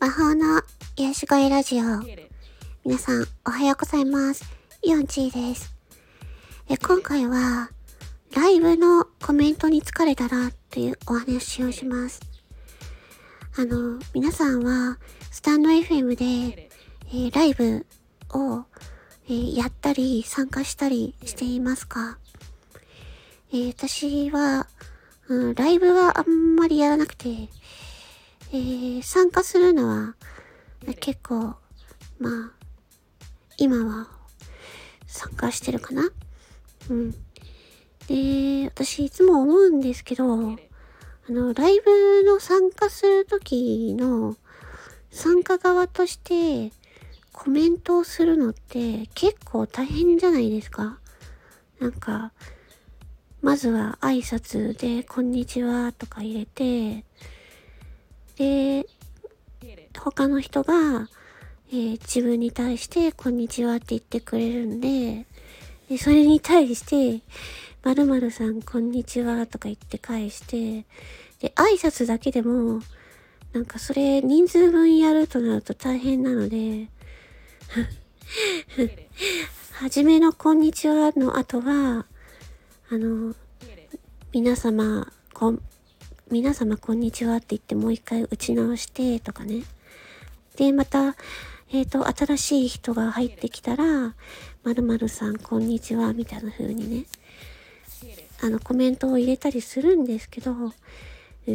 魔法の癒し声ラジオ。皆さん、おはようございます。イオンチーです。え今回は、ライブのコメントに疲れたらというお話をします。あの、皆さんは、スタンド FM で、えーライブを、えーやったり、参加したりしていますか？えー私は、うん、ライブはあんまりやらなくて、えー参加するのは、え結構、まあ、今は参加してるかな？うん。で、私いつも思うんですけど、あの、ライブの参加するときの参加側としてコメントをするのって結構大変じゃないですか？なんか、まずは挨拶で、こんにちはとか入れて、で、他の人が、えー自分に対して、こんにちはって言ってくれるんで、でそれに対して、〇〇さん、こんにちはとか言って返して、で、挨拶だけでも、なんかそれ人数分やるとなると大変なので、はじめのこんにちはの後は、あの、皆様、こん、皆様こんにちはって言ってもう一回打ち直してとかね。で、また、えっ、と、新しい人が入ってきたら、〇〇さんこんにちはみたいな風にね、あの、コメントを入れたりするんですけど、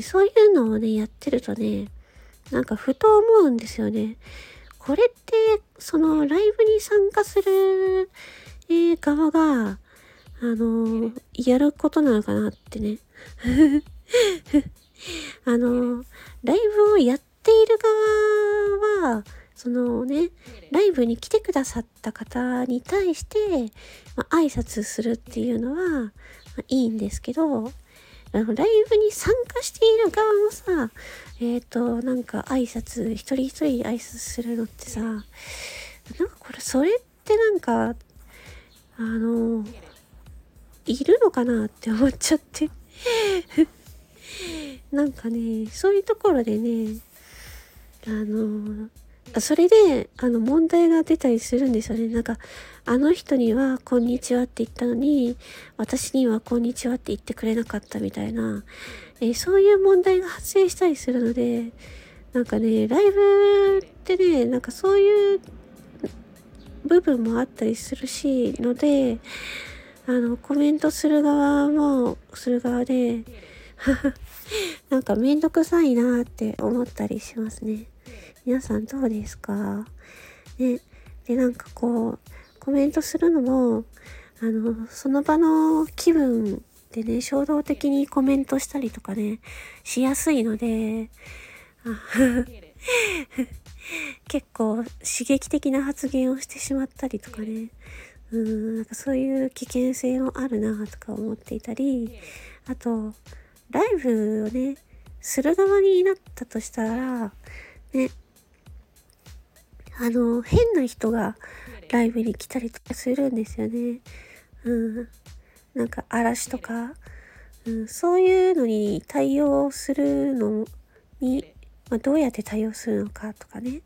そういうのをね、やってるとね、なんかふと思うんですよね。これって、その、ライブに参加する、えー側が、あのやることなのかなってね。あのライブをやっている側は、そのね、ライブに来てくださった方に対して、まあ、挨拶するっていうのは、まあ、いいんですけど、あの、ライブに参加している側もさ、えっ、と、なんか挨拶、一人一人挨拶するのってさ、なんかこれ、それってなんか、あの、いるのかなって思っちゃって。なんかね、そういうところでね、あの、それで、あの、問題が出たりするんですよね。なんか、あの人には、こんにちはって言ったのに、私には、こんにちはって言ってくれなかったみたいな、えーそういう問題が発生したりするので、なんかね、ライブってね、なんかそういう部分もあったりするし、ので、あの、コメントする側も、する側で、なんかめんどくさいなって思ったりしますね。皆さんどうですか？ね。で、なんかこう、コメントするのも、あの、その場の気分でね、衝動的にコメントしたりとかね、しやすいので、結構刺激的な発言をしてしまったりとかね、うん、なんかそういう危険性もあるなとか思っていたり、あと、ライブをね、する側になったとしたら、ね、あの、変な人がライブに来たりとかするんですよね。うん。なんか嵐とか、うん、そういうのに対応するのに、まあ、どうやって対応するのかとかね。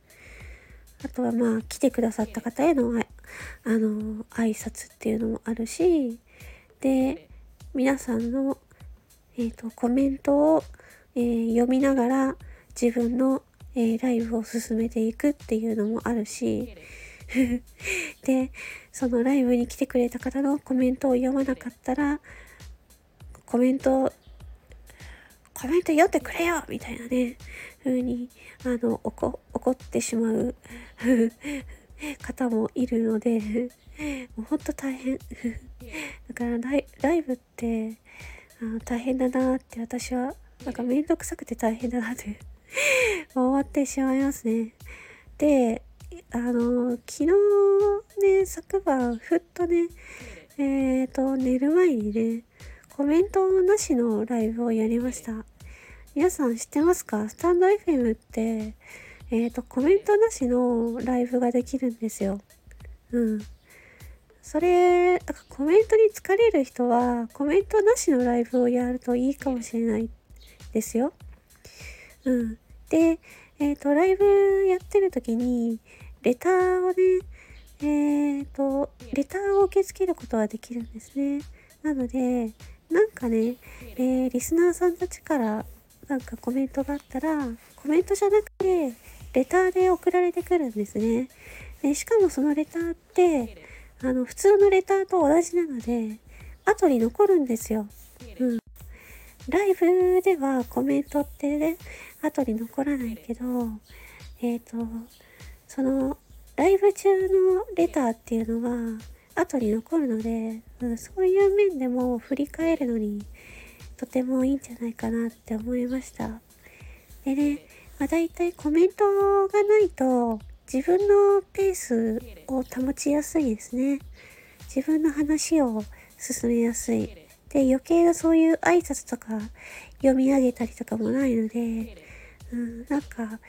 あとはまあ来てくださった方へのああの挨拶っていうのもあるしで皆さんの、えー、とコメントを、えー読みながら自分の、えーライブを進めていくっていうのもあるし でそのライブに来てくれた方のコメントを読まなかったらコメントコメント読んでくれよみたいなね、風に、あの、怒、怒ってしまう 方もいるので、もうほんと大変。だからライライブって、あ大変だなって私は、なんかめんどくさくて大変だなって 思ってしまいますね。で、あの、昨日ね、昨晩、ふっとね、えっ、と、寝る前にね、コメントなしのライブをやりました。皆さん知ってますか？スタンド FM って、えっ、と、コメントなしのライブができるんですよ。うん。それ、だかコメントに疲れる人は、コメントなしのライブをやるといいかもしれないですよ。うん。で、えっ、ー、と、ライブやってる時に、レターをね、えっ、ー、と、レターを受け付けることはできるんですね。なので、なんかね、えー、リスナーさんたちからなんかコメントがあったら、コメントじゃなくて、レターで送られてくるんですね。でしかもそのレターって、あの、普通のレターと同じなので、後に残るんですよ。うん。ライブではコメントってね、後に残らないけど、えっ、ー、と、その、ライブ中のレターっていうのは、後に残るので、うん、そういう面でも振り返るのに、とてもいいんじゃないかなって思いました。でね、まあ、大体コメントがないと、自分のペースを保ちやすいですね。自分の話を進めやすい。で、余計なそういう挨拶とか読み上げたりとかもないので、うん、なんか、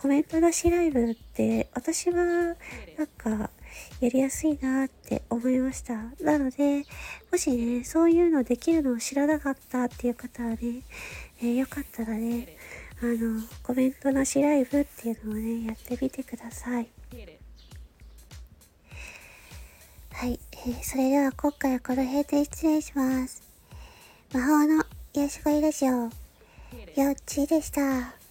コメントなしライブって、私は、なんか、やりやすいなって思いました。なので、もしね、そういうのできるのを知らなかったっていう方はね、えー、よかったらね、あの、コメントなしライブっていうのをね、やってみてください。はい、えー、それでは今回はこの辺で失礼します。魔法の癒し声ラジオ、よっちーでした。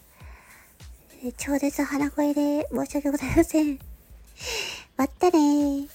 超絶鼻声で申し訳ございません。まったねー。